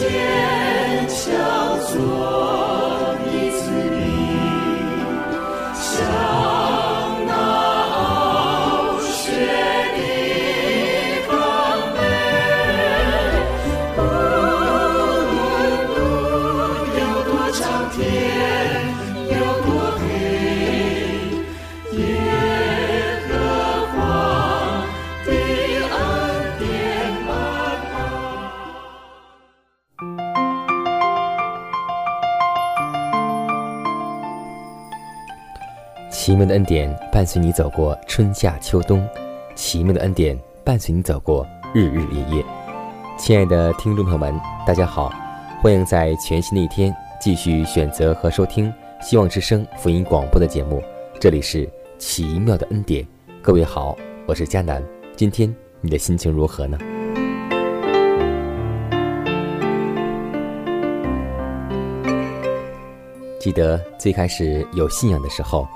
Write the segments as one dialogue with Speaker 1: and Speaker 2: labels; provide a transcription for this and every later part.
Speaker 1: 坚强做。的恩典伴随你走过春夏秋冬，奇妙的恩典伴随你走过日日夜夜。亲爱的听众朋友们，大家好，欢迎在全新的一天继续选择和收听希望之声福音广播的节目。这里是奇妙的恩典，各位好，我是佳南。今天你的心情如何呢？记得最开始有信仰的时候。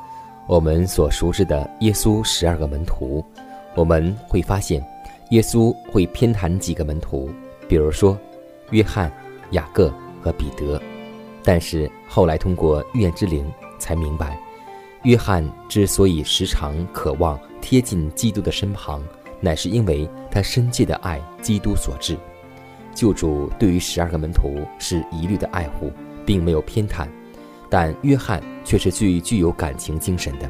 Speaker 1: 我们所熟知的耶稣十二个门徒，我们会发现，耶稣会偏袒几个门徒，比如说约翰、雅各和彼得。但是后来通过预言之灵才明白，约翰之所以时常渴望贴近基督的身旁，乃是因为他深切的爱基督所致。救主对于十二个门徒是一律的爱护，并没有偏袒。但约翰却是最具有感情精神的。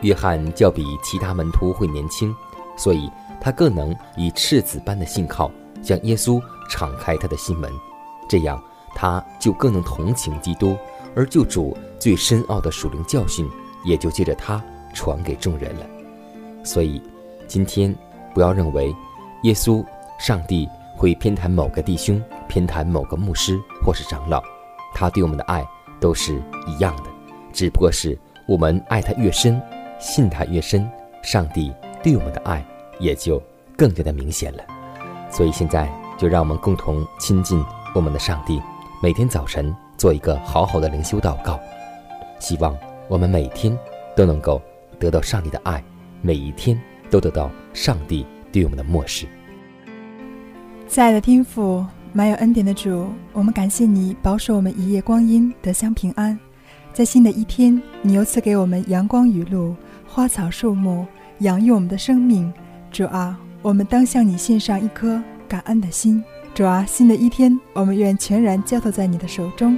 Speaker 1: 约翰较比其他门徒会年轻，所以他更能以赤子般的信靠向耶稣敞开他的心门，这样他就更能同情基督，而救主最深奥的属灵教训也就借着他传给众人了。所以，今天不要认为耶稣、上帝会偏袒某个弟兄，偏袒某个牧师或是长老，他对我们的爱。都是一样的，只不过是我们爱他越深，信他越深，上帝对我们的爱也就更加的明显了。所以现在就让我们共同亲近我们的上帝，每天早晨做一个好好的灵修祷告，希望我们每天都能够得到上帝的爱，每一天都得到上帝对我们的漠视。
Speaker 2: 亲爱的天父。满有恩典的主，我们感谢你保守我们一夜光阴得享平安。在新的一天，你又赐给我们阳光雨露、花草树木，养育我们的生命。主啊，我们当向你献上一颗感恩的心。主啊，新的一天，我们愿全然交托在你的手中，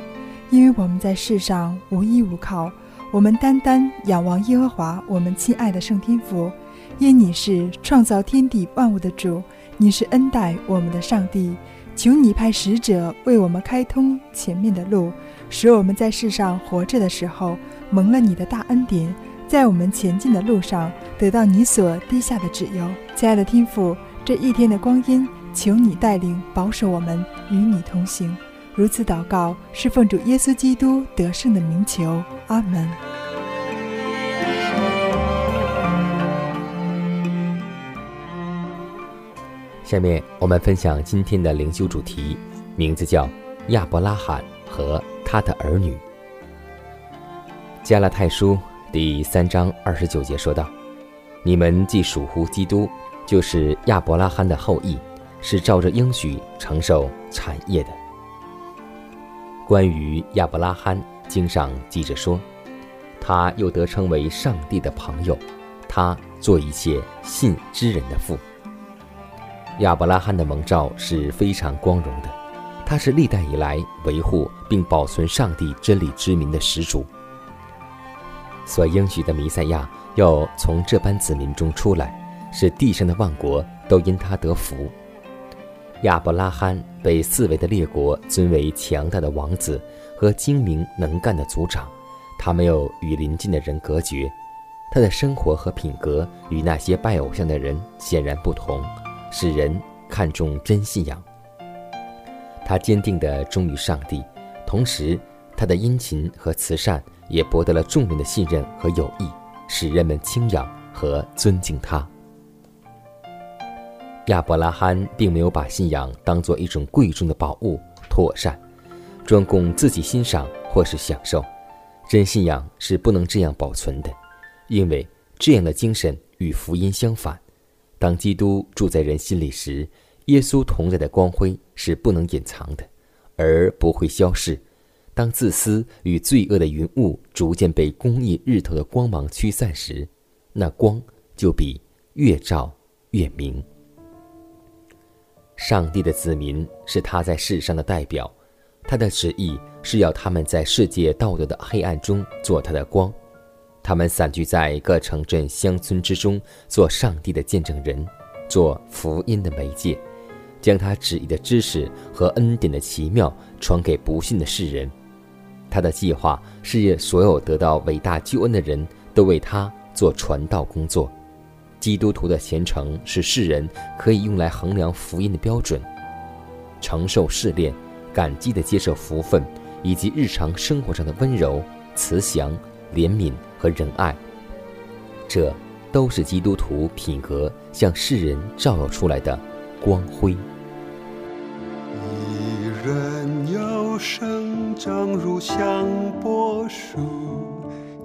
Speaker 2: 因为我们在世上无依无靠，我们单单仰望耶和华，我们亲爱的圣天父。因你是创造天地万物的主，你是恩待我们的上帝。求你派使者为我们开通前面的路，使我们在世上活着的时候蒙了你的大恩典，在我们前进的路上得到你所滴下的指油。亲爱的天父，这一天的光阴，求你带领保守我们与你同行。如此祷告，是奉主耶稣基督得胜的名求。阿门。
Speaker 1: 下面我们分享今天的灵修主题，名字叫亚伯拉罕和他的儿女。加拉太书第三章二十九节说道：“你们既属乎基督，就是亚伯拉罕的后裔，是照着应许承受产业的。”关于亚伯拉罕，经上记着说，他又得称为上帝的朋友，他做一切信之人的父。亚伯拉罕的蒙召是非常光荣的，他是历代以来维护并保存上帝真理之民的始祖。所应许的弥赛亚要从这般子民中出来，使地上的万国都因他得福。亚伯拉罕被四围的列国尊为强大的王子和精明能干的族长，他没有与邻近的人隔绝。他的生活和品格与那些拜偶像的人显然不同，使人看重真信仰。他坚定地忠于上帝，同时他的殷勤和慈善也博得了众人的信任和友谊，使人们敬仰和尊敬他。亚伯拉罕并没有把信仰当作一种贵重的宝物妥善，专供自己欣赏或是享受。真信仰是不能这样保存的，因为这样的精神与福音相反。当基督住在人心里时，耶稣同在的光辉是不能隐藏的，而不会消逝。当自私与罪恶的云雾逐渐被公义日头的光芒驱散时，那光就比越照越明。上帝的子民是他在世上的代表，他的旨意是要他们在世界道德的黑暗中做他的光。他们散居在各城镇乡村之中，做上帝的见证人，做福音的媒介。将他旨意的知识和恩典的奇妙传给不信的世人，他的计划是所有得到伟大救恩的人都为他做传道工作。基督徒的虔诚是世人可以用来衡量福音的标准。承受试炼、感激的接受福分，以及日常生活上的温柔、慈祥、怜悯和仁爱，这都是基督徒品格向世人照耀出来的光辉。
Speaker 3: 一人要生长如香柏树，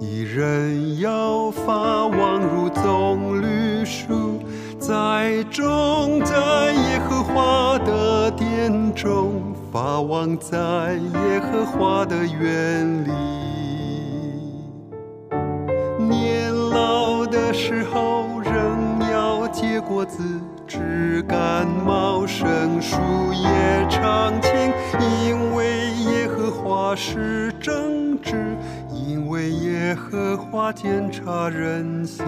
Speaker 3: 一人要发旺如棕榈树，栽种在耶和华的殿中，发旺在耶和华的园里。时候，仍要结果子。枝干茂盛，树叶常青，因为耶和华是正直，因为耶和华检察人心。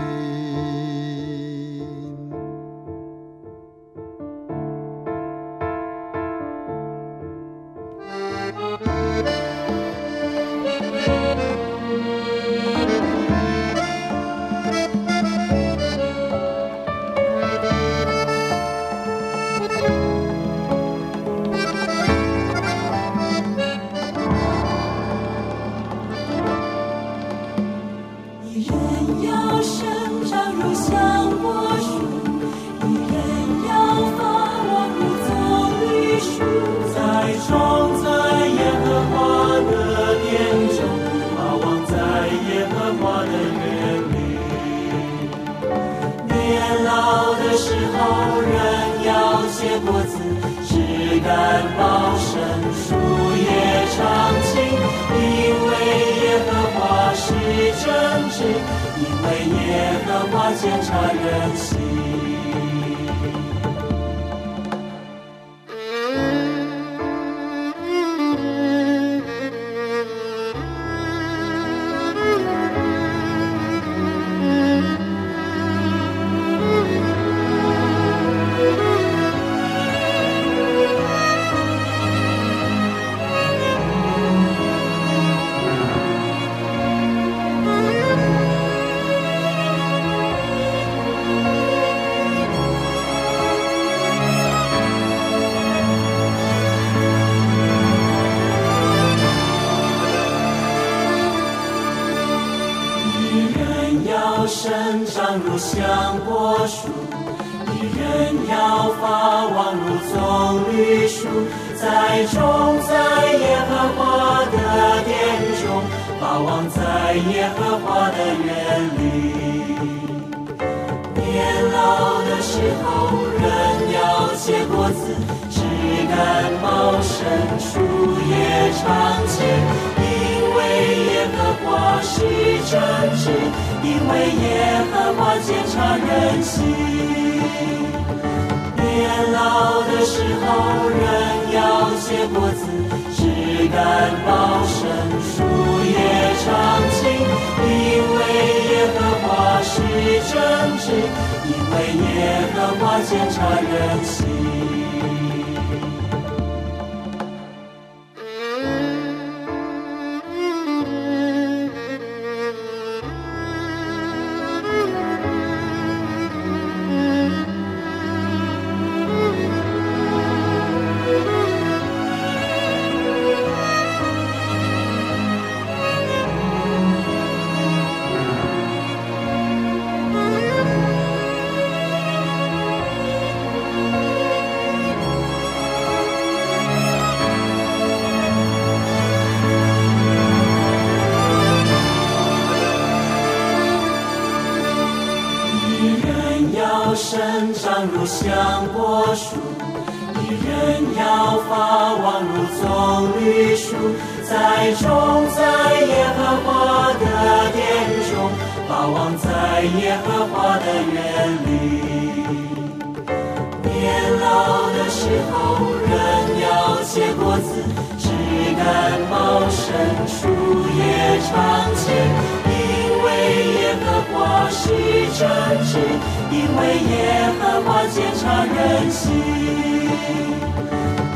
Speaker 4: 要检查人心。结果子，枝干茂盛，树叶常青，因为耶和华是正直。因为耶和华检察人心，年老的时候人要结果子，枝干茂盛，树叶常青。因为耶和华是正直，为耶和华检察人心。生长如香柏树，一人要发旺如棕榈树，栽种在耶和华的殿中，发旺在耶和华的园里。年老的时候，人要结果子，枝干茂盛，树叶常青。耶和华是正直，因为耶和华检察人心。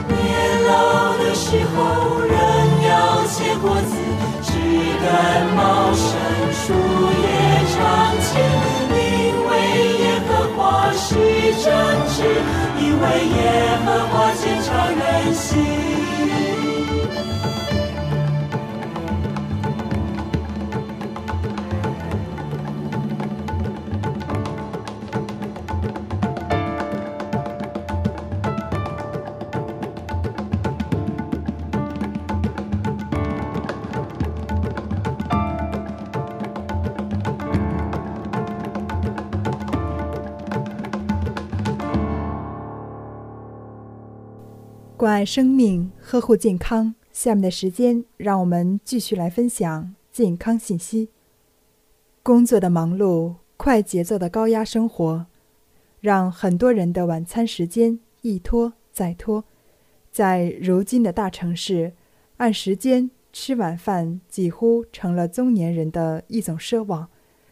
Speaker 4: 年老的时候，人要结果子，枝干茂盛，树叶常青。因为耶和华是正直，因为耶和华检察人心。
Speaker 2: 爱生命，呵护健康。下面的时间，让我们继续来分享健康信息。工作的忙碌、快节奏的高压生活，让很多人的晚餐时间一拖再拖。在如今的大城市，按时间吃晚饭几乎成了中年人的一种奢望。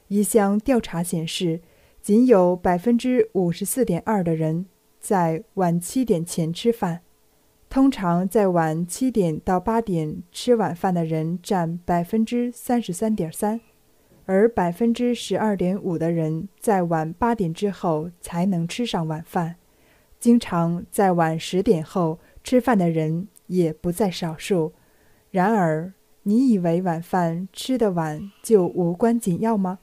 Speaker 2: 一项调查显示，仅有百分之五十四点二的人在晚七点前吃饭。通常在晚七点到八点吃晚饭的人占百分之三十三点三，而百分之十二点五的人在晚八点之后才能吃上晚饭。经常在晚十点后吃饭的人也不在少数。然而，你以为晚饭吃得晚就无关紧要吗？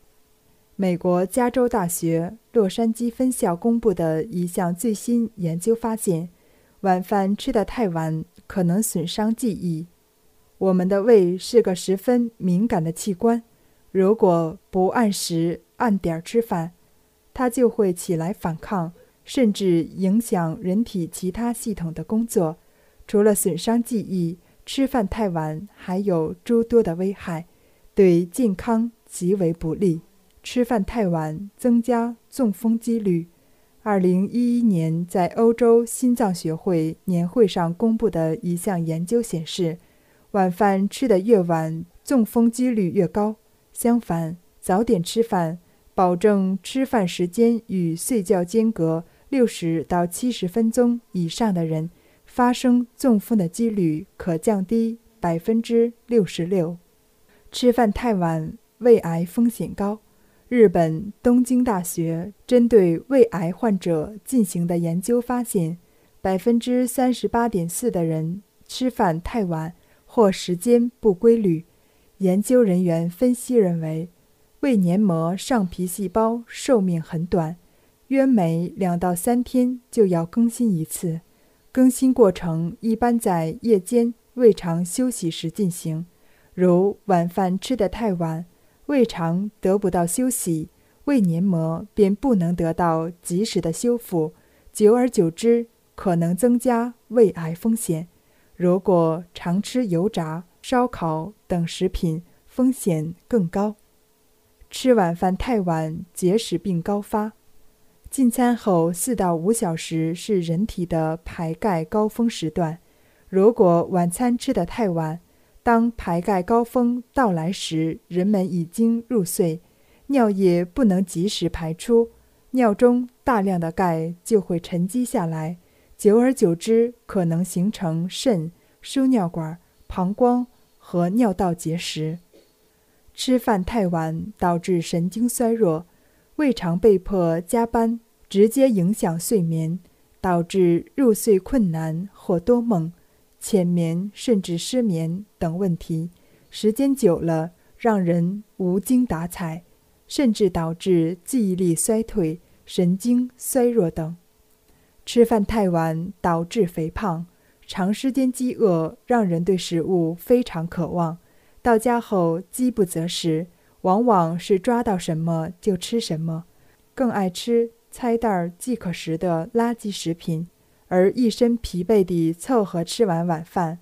Speaker 2: 美国加州大学洛杉矶分校公布的一项最新研究发现。晚饭吃得太晚，可能损伤记忆。我们的胃是个十分敏感的器官，如果不按时按点吃饭，它就会起来反抗，甚至影响人体其他系统的工作。除了损伤记忆，吃饭太晚还有诸多的危害，对健康极为不利。吃饭太晚增加中风几率。二零一一年，在欧洲心脏学会年会上公布的一项研究显示，晚饭吃得越晚，中风几率越高。相反，早点吃饭，保证吃饭时间与睡觉间隔六十到七十分钟以上的人，发生中风的几率可降低百分之六十六。吃饭太晚，胃癌风险高。日本东京大学针对胃癌患者进行的研究发现，百分之三十八点四的人吃饭太晚或时间不规律。研究人员分析认为，胃黏膜上皮细胞寿命很短，约每两到三天就要更新一次，更新过程一般在夜间胃肠休息时进行。如晚饭吃得太晚。胃肠得不到休息，胃黏膜便不能得到及时的修复，久而久之可能增加胃癌风险。如果常吃油炸、烧烤等食品，风险更高。吃晚饭太晚，结石病高发。进餐后四到五小时是人体的排钙高峰时段，如果晚餐吃得太晚，当排钙高峰到来时，人们已经入睡，尿液不能及时排出，尿中大量的钙就会沉积下来，久而久之可能形成肾、输尿管、膀胱和尿道结石。吃饭太晚导致神经衰弱，胃肠被迫加班，直接影响睡眠，导致入睡困难或多梦。浅眠甚至失眠等问题，时间久了让人无精打采，甚至导致记忆力衰退、神经衰弱等。吃饭太晚导致肥胖，长时间饥饿让人对食物非常渴望，到家后饥不择食，往往是抓到什么就吃什么，更爱吃拆袋即可食的垃圾食品，而一身疲惫地凑合吃完晚饭。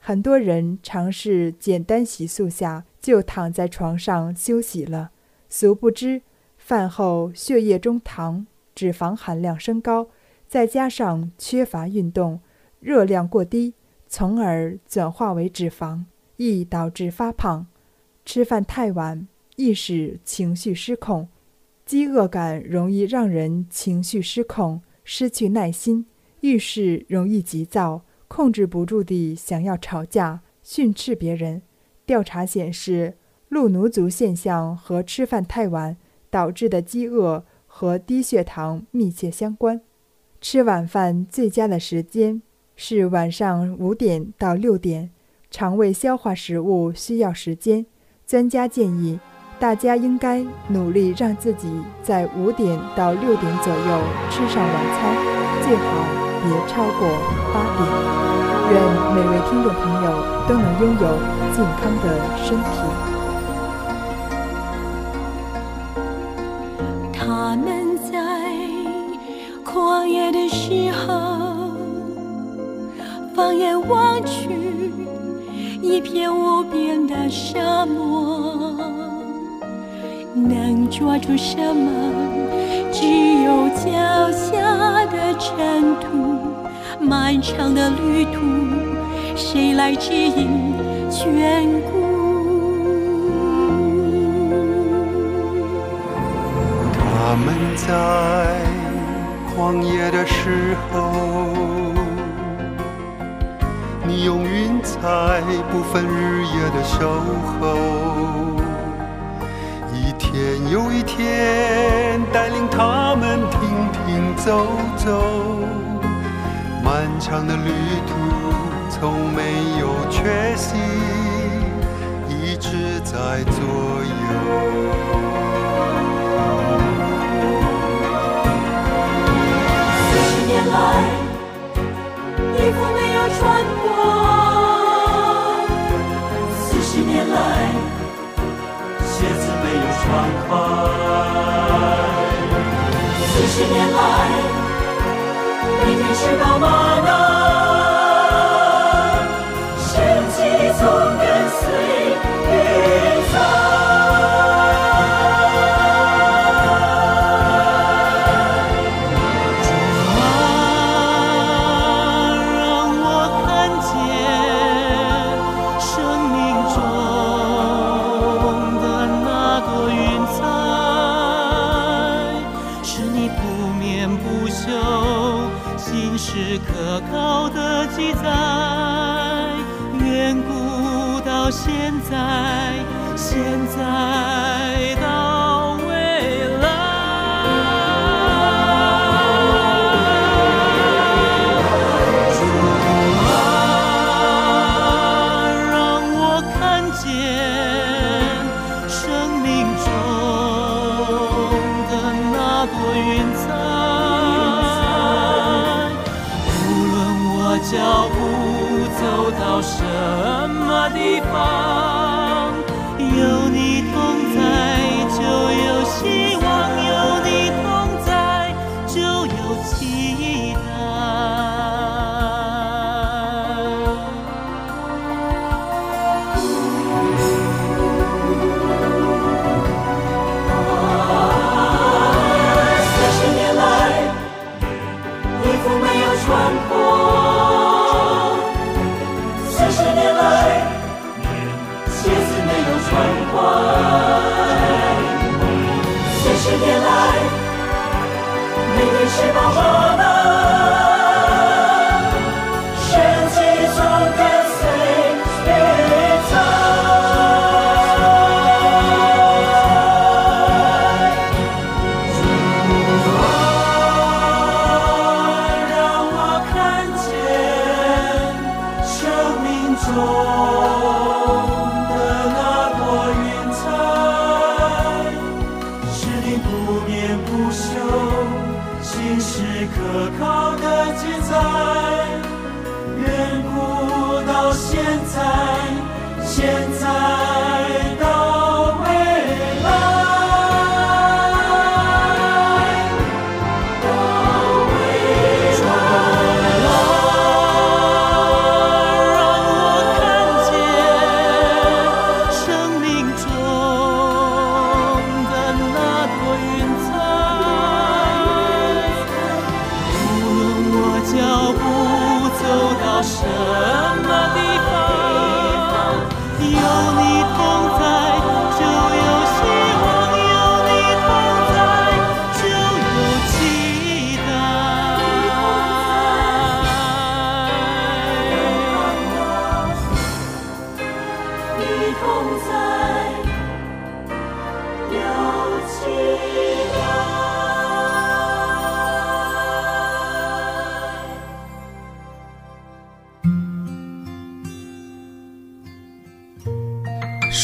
Speaker 2: 很多人尝试简单洗漱下就躺在床上休息了，殊不知饭后血液中糖、脂肪含量升高，再加上缺乏运动，热量过低，从而转化为脂肪，易导致发胖。吃饭太晚易使情绪失控，饥饿感容易让人情绪失控，失去耐心，遇事容易急躁，控制不住地想要吵架、训斥别人。调查显示，路奴族现象和吃饭太晚导致的饥饿和低血糖密切相关。吃晚饭最佳的时间是晚上五点到六点，肠胃消化食物需要时间。专家建议，大家应该努力让自己在五点到六点左右吃上晚餐，最好别超过八点。愿每位听众朋友都能拥有健康的身体。
Speaker 5: 他们在旷野的时候，放眼望去。一片无边的沙漠，能抓住什么？只有脚下的尘土。漫长的旅途，谁来指引眷顾？
Speaker 3: 他们在旷野的时候。你用云彩不分日夜的守候，有一天带领他们停停走走，漫长的旅途从没有缺席，一直在左右。
Speaker 4: 现在现在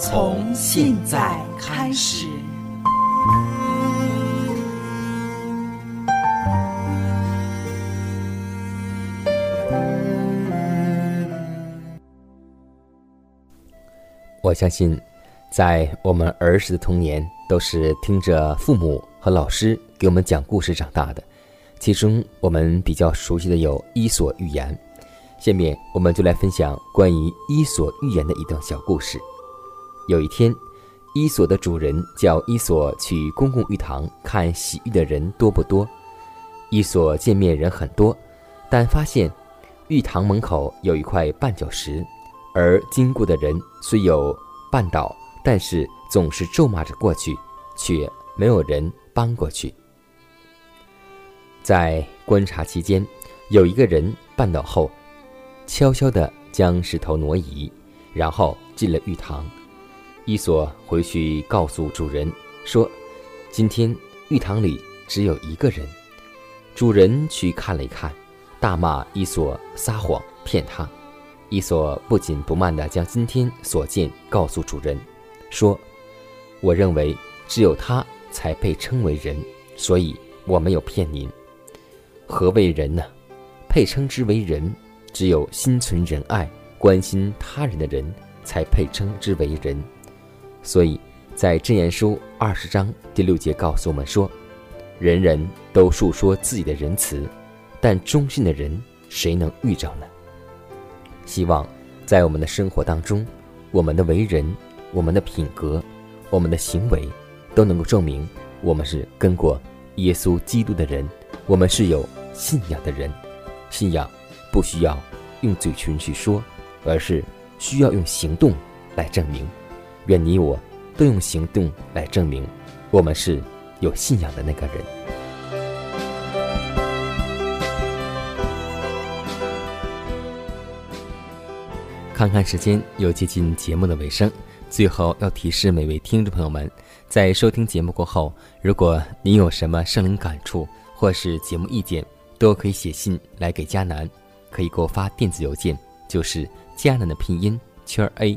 Speaker 2: 从现在开始，
Speaker 1: 我相信，在我们儿时的童年，都是听着父母和老师给我们讲故事长大的。其中，我们比较熟悉的有《伊索寓言》。下面，我们就来分享关于《伊索寓言》的一段小故事。有一天，伊索的主人叫伊索去公共浴堂看洗浴的人多不多。伊索见面人很多，但发现浴堂门口有一块绊脚石，而经过的人虽有绊倒，但是总是咒骂着过去，却没有人搬过去。在观察期间，有一个人绊倒后，悄悄地将石头挪移，然后进了浴堂。伊索回去告诉主人说：“今天浴堂里只有一个人。”主人去看了一看，大骂伊索撒谎骗他。伊索不紧不慢地将今天所见告诉主人，说：“我认为只有他才配称为人，所以我没有骗您。何谓人呢？配称之为人，只有心存仁爱、关心他人的人才配称之为人。”所以，在真言书二十章第六节告诉我们说：“人人都述说自己的仁慈，但忠心的人谁能遇着呢？”希望在我们的生活当中，我们的为人、我们的品格、我们的行为，都能够证明我们是跟过耶稣基督的人，我们是有信仰的人。信仰不需要用嘴唇去说，而是需要用行动来证明。愿你我都用行动来证明，我们是有信仰的那个人。看看时间，又接近节目的尾声，最后要提示每位听众朋友们，在收听节目过后，如果您有什么生灵感触或是节目意见，都可以写信来给佳楠，可以给我发电子邮件，就是佳楠的拼音圈 A。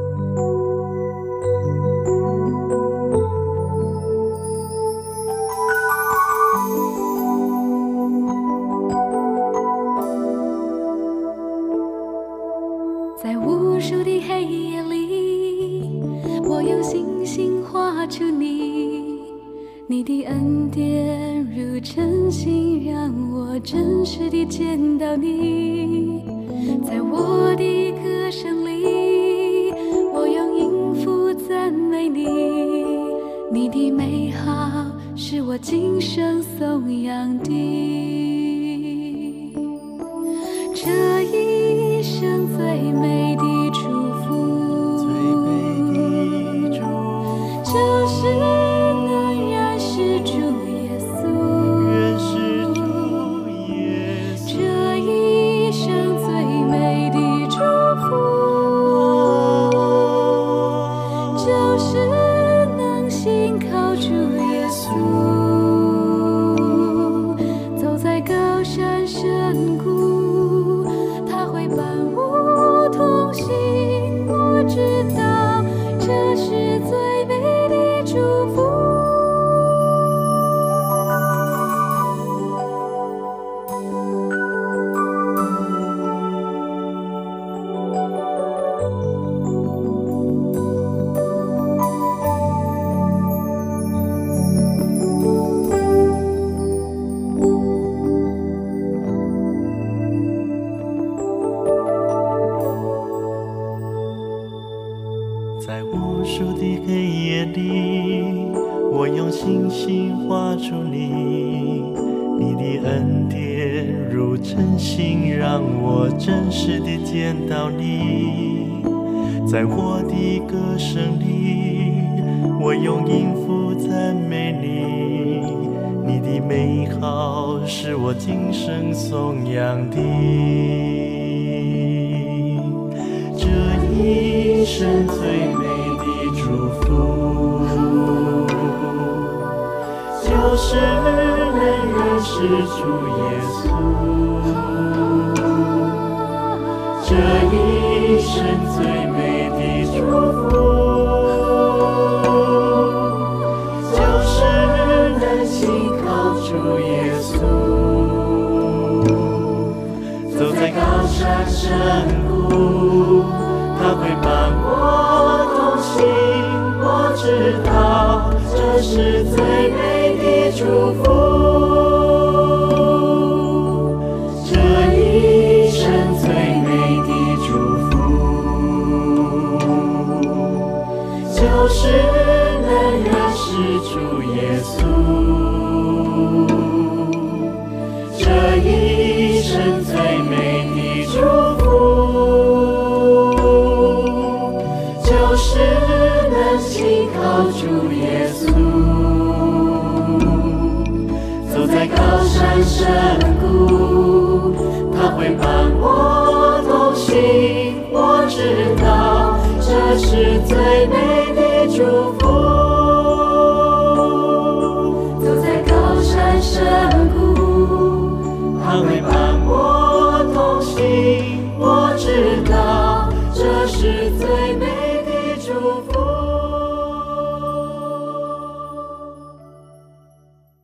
Speaker 5: 我用
Speaker 4: 星星画出你的恩典如晨星，让我真实地见到你。在我的歌声里，我用音符赞美你。你的美好是我今生颂扬的。音符赞美你，你的美好是我今生颂扬的。这一生最美的祝福，就是能认识主耶稣。这一生最美的祝福，深谷，他会伴我同行。我知道这是最美的祝福。